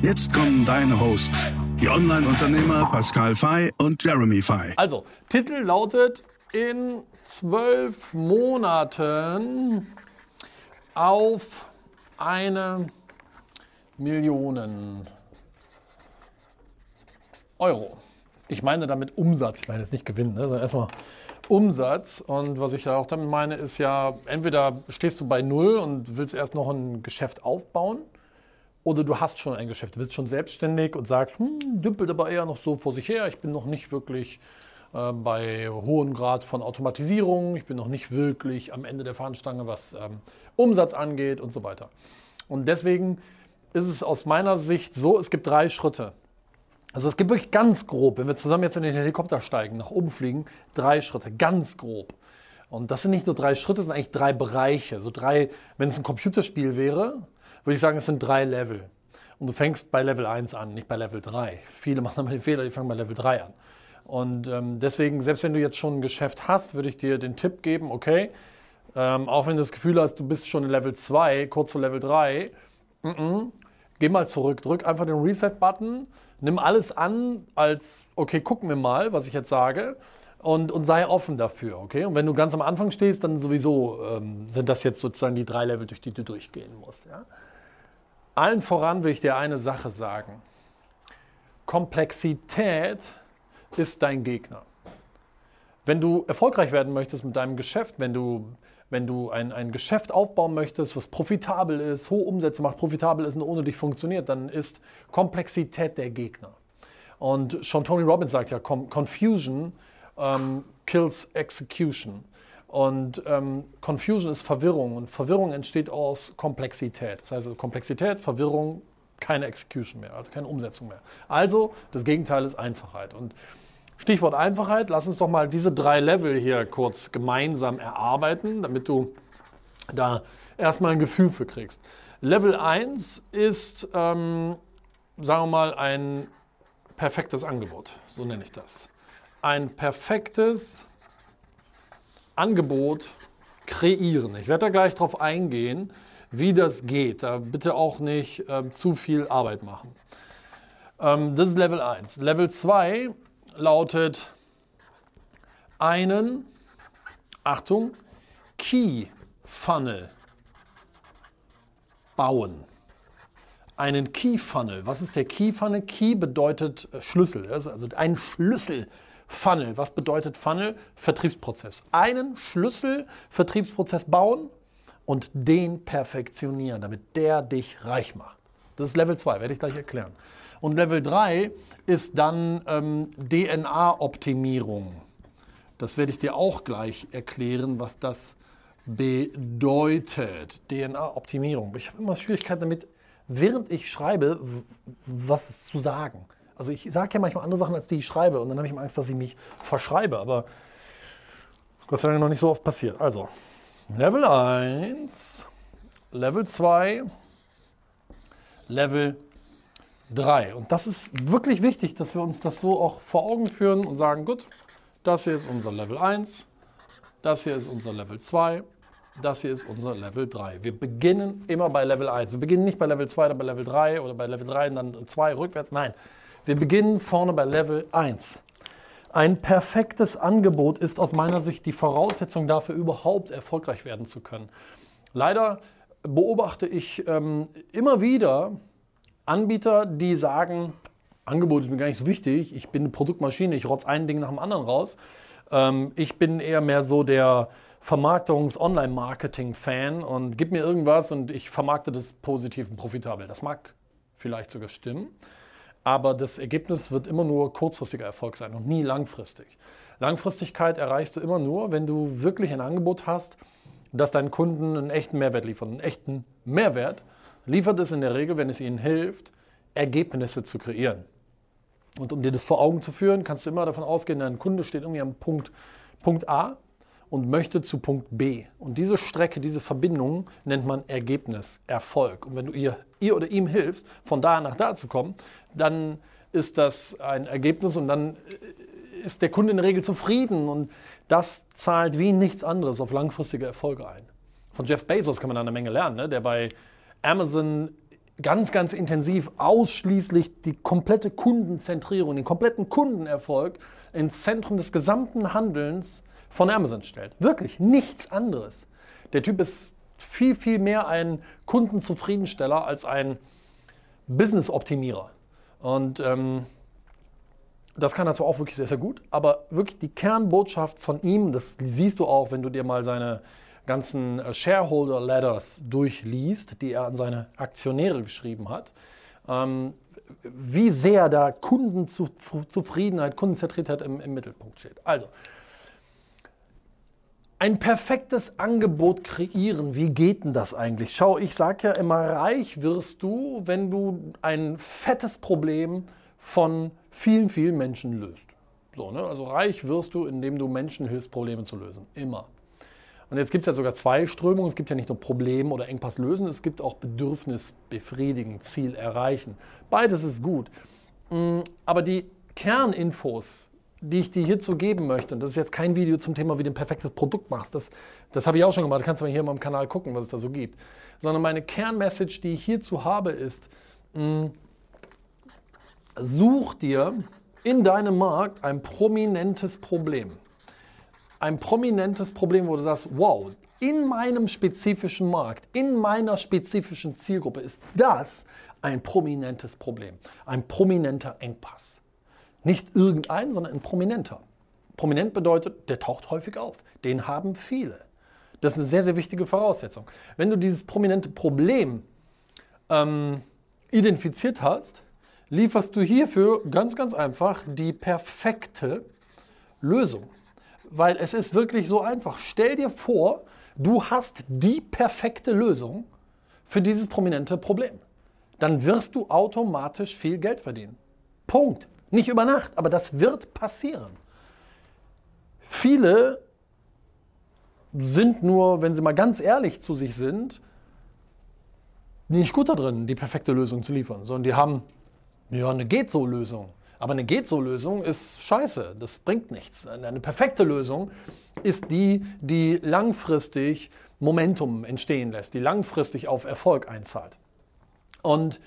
Jetzt kommen deine Hosts, die Online-Unternehmer Pascal Fay und Jeremy Fay. Also, Titel lautet in zwölf Monaten auf eine Million Euro. Ich meine damit Umsatz, ich meine jetzt nicht Gewinn, ne, sondern erstmal Umsatz. Und was ich da auch damit meine, ist ja, entweder stehst du bei Null und willst erst noch ein Geschäft aufbauen oder du hast schon ein Geschäft, du bist schon selbstständig und sagst, hm, dümpelt aber eher noch so vor sich her, ich bin noch nicht wirklich äh, bei hohem Grad von Automatisierung, ich bin noch nicht wirklich am Ende der Fahnenstange, was ähm, Umsatz angeht und so weiter. Und deswegen ist es aus meiner Sicht so, es gibt drei Schritte. Also es gibt wirklich ganz grob, wenn wir zusammen jetzt in den Helikopter steigen, nach oben fliegen, drei Schritte, ganz grob. Und das sind nicht nur drei Schritte, das sind eigentlich drei Bereiche. So drei, wenn es ein Computerspiel wäre, würde ich sagen, es sind drei Level. Und du fängst bei Level 1 an, nicht bei Level 3. Viele machen aber den Fehler, die fangen bei Level 3 an. Und ähm, deswegen, selbst wenn du jetzt schon ein Geschäft hast, würde ich dir den Tipp geben, okay, ähm, auch wenn du das Gefühl hast, du bist schon in Level 2, kurz vor Level 3, mm -mm, geh mal zurück, drück einfach den Reset-Button, nimm alles an als, okay, gucken wir mal, was ich jetzt sage. Und, und, sei offen dafür, okay? Und wenn du ganz am Anfang stehst, dann sowieso ähm, sind das jetzt sozusagen die drei Level, durch die du durchgehen musst. Ja? Allen voran will ich dir eine Sache sagen. Komplexität ist dein Gegner. Wenn du erfolgreich werden möchtest mit deinem Geschäft, wenn du, wenn du ein, ein Geschäft aufbauen möchtest, was profitabel ist, hohe Umsätze macht, profitabel ist und ohne dich funktioniert, dann ist Komplexität der Gegner. Und schon Tony Robbins sagt ja, Confusion ähm, kills Execution. Und ähm, Confusion ist Verwirrung und Verwirrung entsteht aus Komplexität. Das heißt, Komplexität, Verwirrung, keine Execution mehr, also keine Umsetzung mehr. Also das Gegenteil ist Einfachheit. Und Stichwort Einfachheit, lass uns doch mal diese drei Level hier kurz gemeinsam erarbeiten, damit du da erstmal ein Gefühl für kriegst. Level 1 ist, ähm, sagen wir mal, ein perfektes Angebot, so nenne ich das. Ein perfektes Angebot kreieren. Ich werde da gleich drauf eingehen, wie das geht. Da bitte auch nicht ähm, zu viel Arbeit machen. Ähm, das ist Level 1. Level 2 lautet einen, Achtung, Key Funnel bauen. Einen Key Funnel. Was ist der Key Funnel? Key bedeutet äh, Schlüssel. Also ein Schlüssel Funnel. Was bedeutet Funnel? Vertriebsprozess. Einen Schlüssel-Vertriebsprozess bauen und den perfektionieren, damit der dich reich macht. Das ist Level 2, werde ich gleich erklären. Und Level 3 ist dann ähm, DNA-Optimierung. Das werde ich dir auch gleich erklären, was das bedeutet. DNA-Optimierung. Ich habe immer Schwierigkeiten damit, während ich schreibe, was zu sagen. Also ich sage ja manchmal andere Sachen, als die ich schreibe. Und dann habe ich Angst, dass ich mich verschreibe. Aber Gott sei Dank noch nicht so oft passiert. Also, Level 1, Level 2, Level 3. Und das ist wirklich wichtig, dass wir uns das so auch vor Augen führen und sagen, gut, das hier ist unser Level 1, das hier ist unser Level 2, das hier ist unser Level 3. Wir beginnen immer bei Level 1. Wir beginnen nicht bei Level 2 oder bei Level 3 oder bei Level 3 und dann 2 rückwärts. Nein, wir beginnen vorne bei Level 1. Ein perfektes Angebot ist aus meiner Sicht die Voraussetzung dafür, überhaupt erfolgreich werden zu können. Leider beobachte ich ähm, immer wieder Anbieter, die sagen, Angebot ist mir gar nicht so wichtig, ich bin eine Produktmaschine, ich rotze ein Ding nach dem anderen raus. Ähm, ich bin eher mehr so der Vermarktungs-Online-Marketing-Fan und gib mir irgendwas und ich vermarkte das positiv und profitabel. Das mag vielleicht sogar stimmen aber das Ergebnis wird immer nur kurzfristiger Erfolg sein und nie langfristig. Langfristigkeit erreichst du immer nur, wenn du wirklich ein Angebot hast, das deinen Kunden einen echten Mehrwert liefert. Einen echten Mehrwert liefert es in der Regel, wenn es ihnen hilft, Ergebnisse zu kreieren. Und um dir das vor Augen zu führen, kannst du immer davon ausgehen, dein Kunde steht irgendwie am Punkt, Punkt A und möchte zu Punkt B. Und diese Strecke, diese Verbindung nennt man Ergebnis, Erfolg. Und wenn du ihr, ihr oder ihm hilfst, von da nach da zu kommen, dann ist das ein Ergebnis und dann ist der Kunde in der Regel zufrieden und das zahlt wie nichts anderes auf langfristige Erfolge ein. Von Jeff Bezos kann man da eine Menge lernen, ne? der bei Amazon ganz, ganz intensiv ausschließlich die komplette Kundenzentrierung, den kompletten Kundenerfolg ins Zentrum des gesamten Handelns von Amazon stellt. Wirklich nichts anderes. Der Typ ist viel, viel mehr ein Kundenzufriedensteller als ein Business-Optimierer. Und ähm, das kann zwar auch wirklich sehr, sehr gut, aber wirklich die Kernbotschaft von ihm, das siehst du auch, wenn du dir mal seine ganzen äh, Shareholder Letters durchliest, die er an seine Aktionäre geschrieben hat, ähm, wie sehr da Kundenzufriedenheit, Kundenzentriertheit im, im Mittelpunkt steht. Also, ein perfektes Angebot kreieren, wie geht denn das eigentlich? Schau, ich sage ja immer, reich wirst du, wenn du ein fettes Problem von vielen, vielen Menschen löst. So, ne? Also reich wirst du, indem du Menschen hilfst, Probleme zu lösen. Immer. Und jetzt gibt es ja sogar zwei Strömungen. Es gibt ja nicht nur Problem oder Engpass lösen, es gibt auch Bedürfnis befriedigen, Ziel erreichen. Beides ist gut. Mm, aber die Kerninfos, die ich dir hierzu geben möchte, und das ist jetzt kein Video zum Thema, wie du ein perfektes Produkt machst, das, das habe ich auch schon gemacht, kannst du mal hier mal im Kanal gucken, was es da so gibt, sondern meine Kernmessage, die ich hierzu habe, ist, mh, mm, such dir in deinem Markt ein prominentes Problem. Ein prominentes Problem, wo du sagst, wow, in meinem spezifischen Markt, in meiner spezifischen Zielgruppe ist das ein prominentes Problem, ein prominenter Engpass. Nicht irgendein, sondern ein prominenter. Prominent bedeutet, der taucht häufig auf. Den haben viele. Das ist eine sehr, sehr wichtige Voraussetzung. Wenn du dieses prominente Problem ähm, identifiziert hast, lieferst du hierfür ganz, ganz einfach die perfekte Lösung weil es ist wirklich so einfach. Stell dir vor, du hast die perfekte Lösung für dieses prominente Problem. Dann wirst du automatisch viel Geld verdienen. Punkt. Nicht über Nacht, aber das wird passieren. Viele sind nur, wenn sie mal ganz ehrlich zu sich sind, nicht gut darin, die perfekte Lösung zu liefern, sondern die haben ja eine geht-so-Lösung. Aber eine Geht-so-Lösung ist scheiße, das bringt nichts. Eine perfekte Lösung ist die, die langfristig Momentum entstehen lässt, die langfristig auf Erfolg einzahlt. Und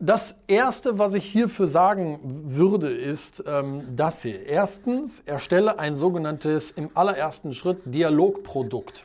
das Erste, was ich hierfür sagen würde, ist ähm, das hier. Erstens, erstelle ein sogenanntes im allerersten Schritt Dialogprodukt.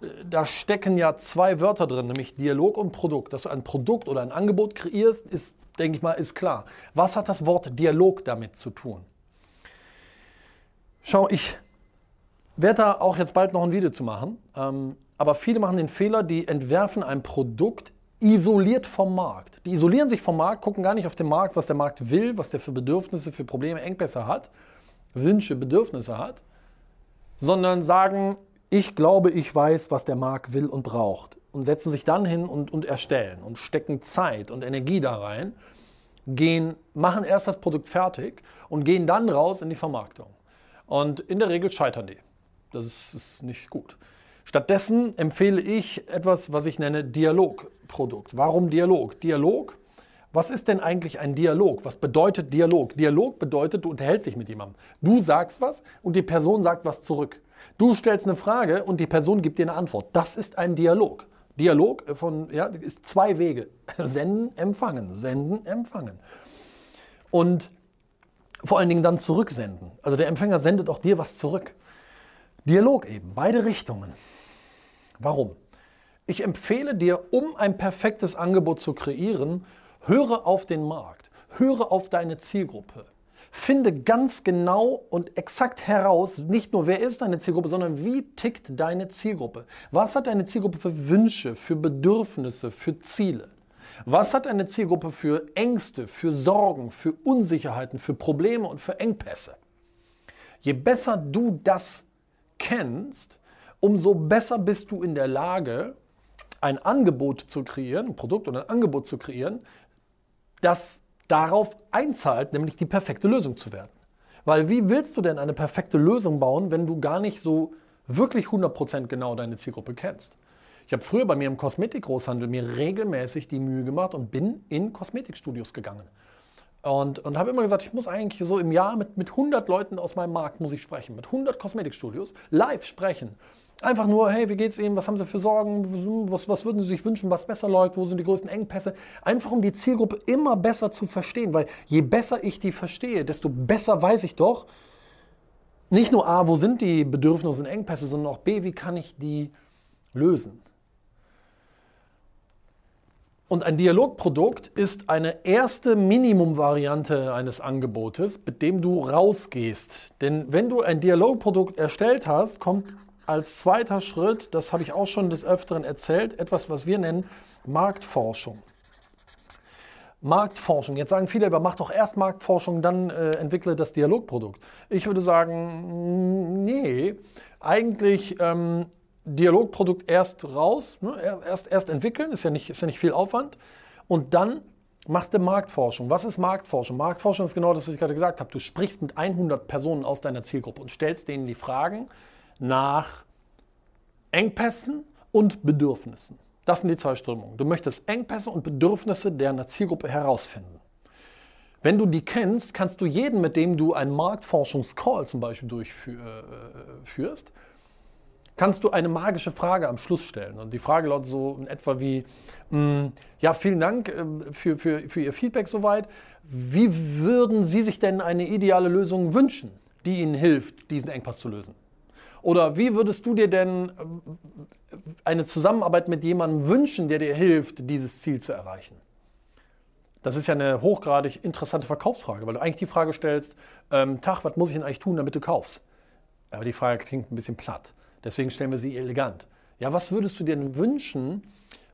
Äh, da stecken ja zwei Wörter drin, nämlich Dialog und Produkt. Dass du ein Produkt oder ein Angebot kreierst, ist denke ich mal, ist klar. Was hat das Wort Dialog damit zu tun? Schau, ich werde da auch jetzt bald noch ein Video zu machen, ähm, aber viele machen den Fehler, die entwerfen ein Produkt isoliert vom Markt. Die isolieren sich vom Markt, gucken gar nicht auf den Markt, was der Markt will, was der für Bedürfnisse, für Probleme, Engpässe hat, Wünsche, Bedürfnisse hat, sondern sagen, ich glaube, ich weiß, was der Markt will und braucht und setzen sich dann hin und, und erstellen und stecken Zeit und Energie da rein, gehen, machen erst das Produkt fertig und gehen dann raus in die Vermarktung. Und in der Regel scheitern die. Das ist, ist nicht gut. Stattdessen empfehle ich etwas, was ich nenne Dialogprodukt. Warum Dialog? Dialog, was ist denn eigentlich ein Dialog? Was bedeutet Dialog? Dialog bedeutet, du unterhältst dich mit jemandem. Du sagst was und die Person sagt was zurück. Du stellst eine Frage und die Person gibt dir eine Antwort. Das ist ein Dialog. Dialog von, ja, ist zwei Wege. Senden, empfangen, senden, empfangen. Und vor allen Dingen dann zurücksenden. Also der Empfänger sendet auch dir was zurück. Dialog eben, beide Richtungen. Warum? Ich empfehle dir, um ein perfektes Angebot zu kreieren, höre auf den Markt, höre auf deine Zielgruppe. Finde ganz genau und exakt heraus, nicht nur wer ist deine Zielgruppe, sondern wie tickt deine Zielgruppe. Was hat deine Zielgruppe für Wünsche, für Bedürfnisse, für Ziele? Was hat deine Zielgruppe für Ängste, für Sorgen, für Unsicherheiten, für Probleme und für Engpässe? Je besser du das kennst, umso besser bist du in der Lage, ein Angebot zu kreieren, ein Produkt oder ein Angebot zu kreieren, das darauf einzahlt, nämlich die perfekte Lösung zu werden. Weil wie willst du denn eine perfekte Lösung bauen, wenn du gar nicht so wirklich 100% genau deine Zielgruppe kennst? Ich habe früher bei mir im Kosmetikgroßhandel mir regelmäßig die Mühe gemacht und bin in Kosmetikstudios gegangen. Und, und habe immer gesagt, ich muss eigentlich so im Jahr mit, mit 100 Leuten aus meinem Markt muss ich sprechen, mit 100 Kosmetikstudios live sprechen. Einfach nur, hey, wie geht's Ihnen? Was haben Sie für Sorgen? Was, was würden Sie sich wünschen, was besser läuft? Wo sind die größten Engpässe? Einfach um die Zielgruppe immer besser zu verstehen, weil je besser ich die verstehe, desto besser weiß ich doch, nicht nur A, wo sind die Bedürfnisse und Engpässe, sondern auch B, wie kann ich die lösen? Und ein Dialogprodukt ist eine erste Minimumvariante eines Angebotes, mit dem du rausgehst. Denn wenn du ein Dialogprodukt erstellt hast, kommt als zweiter Schritt, das habe ich auch schon des Öfteren erzählt, etwas, was wir nennen Marktforschung. Marktforschung. Jetzt sagen viele, aber mach doch erst Marktforschung, dann äh, entwickle das Dialogprodukt. Ich würde sagen, nee, eigentlich ähm, Dialogprodukt erst raus, ne, erst, erst entwickeln, ist ja, nicht, ist ja nicht viel Aufwand. Und dann machst du Marktforschung. Was ist Marktforschung? Marktforschung ist genau das, was ich gerade gesagt habe. Du sprichst mit 100 Personen aus deiner Zielgruppe und stellst denen die Fragen, nach Engpässen und Bedürfnissen. Das sind die zwei Strömungen. Du möchtest Engpässe und Bedürfnisse deiner Zielgruppe herausfinden. Wenn du die kennst, kannst du jeden, mit dem du einen Marktforschungscall zum Beispiel durchführst, kannst du eine magische Frage am Schluss stellen. Und die Frage lautet so in etwa wie, hm, ja, vielen Dank ähm, für, für, für Ihr Feedback soweit. Wie würden Sie sich denn eine ideale Lösung wünschen, die Ihnen hilft, diesen Engpass zu lösen? Oder wie würdest du dir denn äh, eine Zusammenarbeit mit jemandem wünschen, der dir hilft, dieses Ziel zu erreichen? Das ist ja eine hochgradig interessante Verkaufsfrage, weil du eigentlich die Frage stellst, ähm, Tag, was muss ich denn eigentlich tun, damit du kaufst? Aber die Frage klingt ein bisschen platt. Deswegen stellen wir sie elegant. Ja, was würdest du dir denn wünschen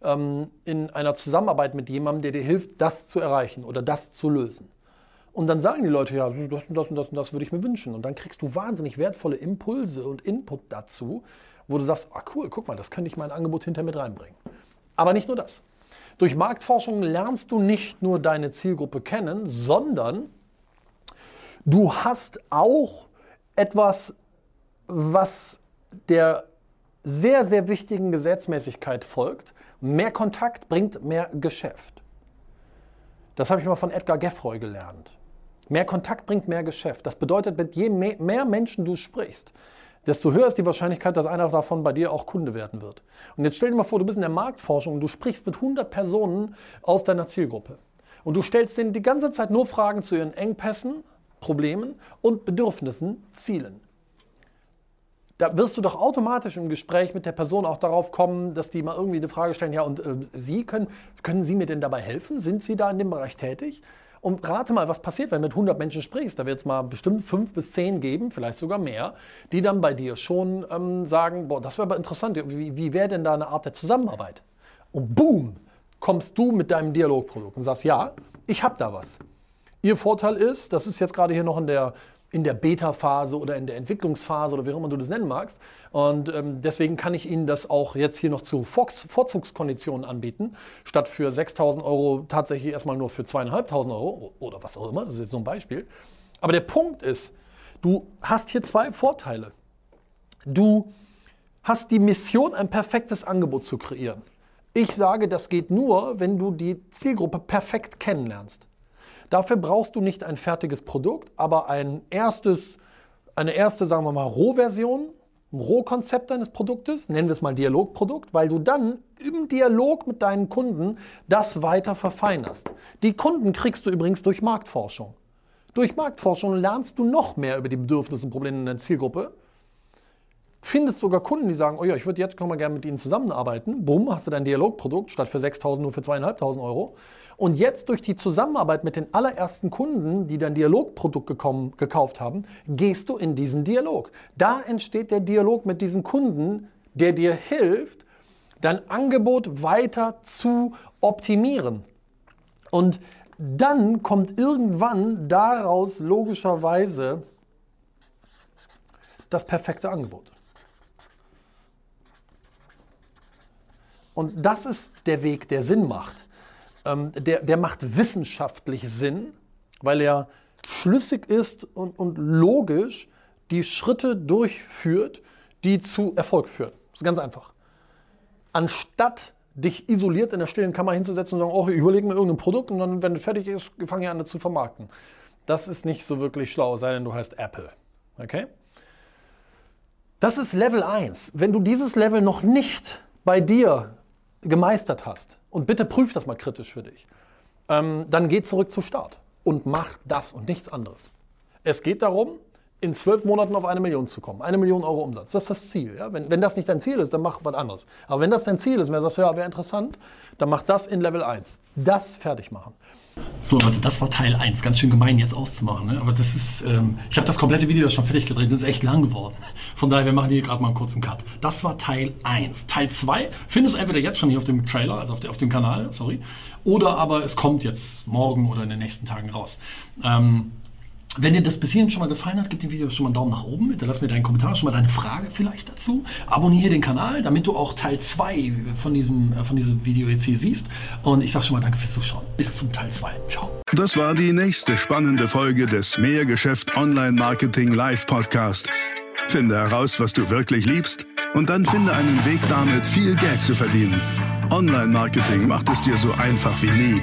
ähm, in einer Zusammenarbeit mit jemandem, der dir hilft, das zu erreichen oder das zu lösen? Und dann sagen die Leute, ja, das und das und das und das würde ich mir wünschen. Und dann kriegst du wahnsinnig wertvolle Impulse und Input dazu, wo du sagst, ah cool, guck mal, das könnte ich mein Angebot hinter mit reinbringen. Aber nicht nur das. Durch Marktforschung lernst du nicht nur deine Zielgruppe kennen, sondern du hast auch etwas, was der sehr, sehr wichtigen Gesetzmäßigkeit folgt. Mehr Kontakt bringt mehr Geschäft. Das habe ich mal von Edgar Geffroy gelernt. Mehr Kontakt bringt mehr Geschäft. Das bedeutet, je mehr Menschen du sprichst, desto höher ist die Wahrscheinlichkeit, dass einer davon bei dir auch Kunde werden wird. Und jetzt stell dir mal vor, du bist in der Marktforschung und du sprichst mit 100 Personen aus deiner Zielgruppe. Und du stellst denen die ganze Zeit nur Fragen zu ihren Engpässen, Problemen und Bedürfnissen, Zielen. Da wirst du doch automatisch im Gespräch mit der Person auch darauf kommen, dass die mal irgendwie eine Frage stellen, ja, und äh, Sie können, können Sie mir denn dabei helfen? Sind Sie da in dem Bereich tätig? Und rate mal, was passiert, wenn du mit 100 Menschen sprichst. Da wird es mal bestimmt fünf bis zehn geben, vielleicht sogar mehr, die dann bei dir schon ähm, sagen, boah, das wäre aber interessant, wie, wie wäre denn da eine Art der Zusammenarbeit? Und boom, kommst du mit deinem Dialogprodukt und sagst, ja, ich habe da was. Ihr Vorteil ist, das ist jetzt gerade hier noch in der in der Beta-Phase oder in der Entwicklungsphase oder wie auch immer du das nennen magst. Und ähm, deswegen kann ich Ihnen das auch jetzt hier noch zu Vorzugskonditionen anbieten, statt für 6.000 Euro tatsächlich erstmal nur für 2.500 Euro oder was auch immer. Das ist jetzt so ein Beispiel. Aber der Punkt ist, du hast hier zwei Vorteile. Du hast die Mission, ein perfektes Angebot zu kreieren. Ich sage, das geht nur, wenn du die Zielgruppe perfekt kennenlernst. Dafür brauchst du nicht ein fertiges Produkt, aber ein erstes, eine erste, sagen wir mal, Rohversion, ein Rohkonzept deines Produktes, nennen wir es mal Dialogprodukt, weil du dann im Dialog mit deinen Kunden das weiter verfeinerst. Die Kunden kriegst du übrigens durch Marktforschung. Durch Marktforschung lernst du noch mehr über die Bedürfnisse und Probleme in der Zielgruppe. Findest sogar Kunden, die sagen, oh ja, ich würde jetzt mal gerne mit ihnen zusammenarbeiten. Bumm, hast du dein Dialogprodukt statt für 6.000 nur für 2.500 Euro. Und jetzt durch die Zusammenarbeit mit den allerersten Kunden, die dein Dialogprodukt gekommen, gekauft haben, gehst du in diesen Dialog. Da entsteht der Dialog mit diesem Kunden, der dir hilft, dein Angebot weiter zu optimieren. Und dann kommt irgendwann daraus logischerweise das perfekte Angebot. Und das ist der Weg, der Sinn macht. Ähm, der, der macht wissenschaftlich Sinn, weil er schlüssig ist und, und logisch die Schritte durchführt, die zu Erfolg führen. Das ist ganz einfach. Anstatt dich isoliert in der stillen Kammer hinzusetzen und sagen, oh, überleg mir irgendein Produkt und dann, wenn es fertig ist, fange ich an, das zu vermarkten. Das ist nicht so wirklich schlau, sei denn du heißt Apple. Okay? Das ist Level 1. Wenn du dieses Level noch nicht bei dir gemeistert hast, und bitte prüf das mal kritisch für dich, ähm, dann geh zurück zu Start und mach das und nichts anderes. Es geht darum, in zwölf Monaten auf eine Million zu kommen. Eine Million Euro Umsatz. Das ist das Ziel. Ja? Wenn, wenn das nicht dein Ziel ist, dann mach was anderes. Aber wenn das dein Ziel ist, wenn du sagst, ja, wäre interessant, dann mach das in Level 1. Das fertig machen. So Leute, das war Teil 1. Ganz schön gemein jetzt auszumachen. Ne? Aber das ist, ähm, ich habe das komplette Video schon fertig gedreht. Das ist echt lang geworden. Von daher, wir machen hier gerade mal einen kurzen Cut. Das war Teil 1. Teil 2 findest du entweder jetzt schon hier auf dem Trailer, also auf, der, auf dem Kanal, sorry. Oder aber es kommt jetzt morgen oder in den nächsten Tagen raus. Ähm, wenn dir das bis hierhin schon mal gefallen hat, gib dem Video schon mal einen Daumen nach oben. Hinterlass mir deinen Kommentar, schon mal deine Frage vielleicht dazu. Abonniere den Kanal, damit du auch Teil 2 von diesem, äh, von diesem Video jetzt hier siehst. Und ich sage schon mal danke fürs Zuschauen. Bis zum Teil 2. Ciao. Das war die nächste spannende Folge des Mehrgeschäft Online Marketing Live Podcast. Finde heraus, was du wirklich liebst und dann finde einen Weg damit, viel Geld zu verdienen. Online Marketing macht es dir so einfach wie nie.